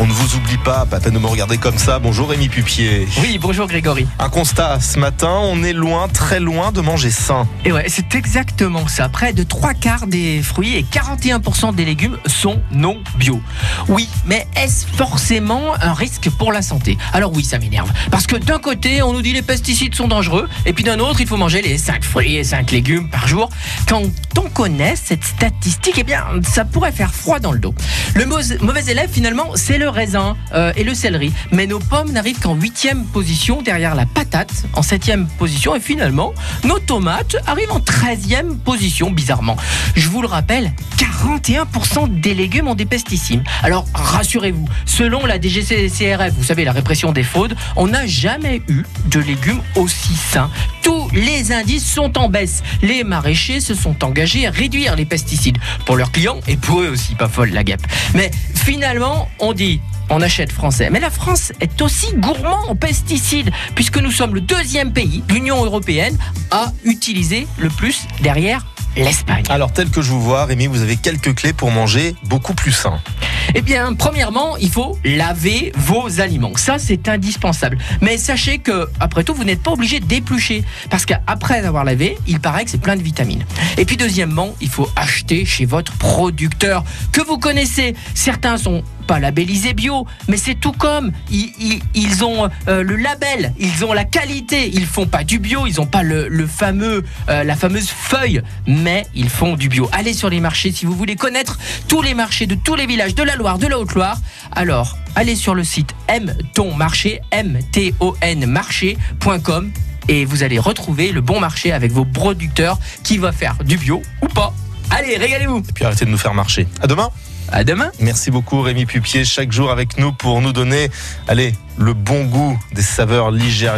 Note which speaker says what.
Speaker 1: On ne vous oublie pas, pas peine de me regarder comme ça. Bonjour Rémi Pupier.
Speaker 2: Oui, bonjour Grégory.
Speaker 1: Un constat, ce matin, on est loin, très loin de manger sain.
Speaker 2: Et ouais, c'est exactement ça. Près de trois quarts des fruits et 41% des légumes sont non bio. Oui, mais est-ce forcément un risque pour la santé? Alors oui, ça m'énerve. Parce que d'un côté, on nous dit les pesticides sont dangereux, et puis d'un autre, il faut manger les 5 fruits et 5 légumes par jour. Quand on connaît cette statistique, eh bien, ça pourrait faire froid dans le dos. Le mauvais élève, finalement, c'est le raisin euh, et le céleri. Mais nos pommes n'arrivent qu'en huitième position derrière la patate, en septième position. Et finalement, nos tomates arrivent en treizième position, bizarrement. Je vous le rappelle, 41% des légumes ont des pesticides. Alors, rassurez-vous, selon la DGCCRF, vous savez, la répression des fraudes, on n'a jamais eu de légumes aussi sains. Les indices sont en baisse. Les maraîchers se sont engagés à réduire les pesticides pour leurs clients et pour eux aussi, pas folle la guêpe. Mais finalement, on dit on achète français. Mais la France est aussi gourmand en pesticides, puisque nous sommes le deuxième pays l'Union européenne à utiliser le plus derrière l'Espagne.
Speaker 1: Alors, tel que je vous vois, Rémi, vous avez quelques clés pour manger beaucoup plus sain.
Speaker 2: Eh bien, premièrement, il faut laver vos aliments. Ça, c'est indispensable. Mais sachez que, après tout, vous n'êtes pas obligé d'éplucher. Parce qu'après avoir lavé, il paraît que c'est plein de vitamines. Et puis, deuxièmement, il faut acheter chez votre producteur que vous connaissez. Certains sont pas labellisés bio, mais c'est tout comme. Ils, ont euh, le label, ils ont la qualité. Ils font pas du bio, ils ont pas le, fameux, euh, la fameuse feuille, mais ils font du bio. Allez sur les marchés si vous voulez connaître tous les marchés de tous les villages de la Loire, de la Haute-Loire. Alors, allez sur le site mtonmarché, m t o n marché.com et vous allez retrouver le bon marché avec vos producteurs qui va faire du bio ou pas. Allez, régalez-vous.
Speaker 1: Et puis arrêtez de nous faire marcher. À demain.
Speaker 2: À demain.
Speaker 1: Merci beaucoup Rémi Pupier, chaque jour avec nous pour nous donner, allez, le bon goût des saveurs ligériennes.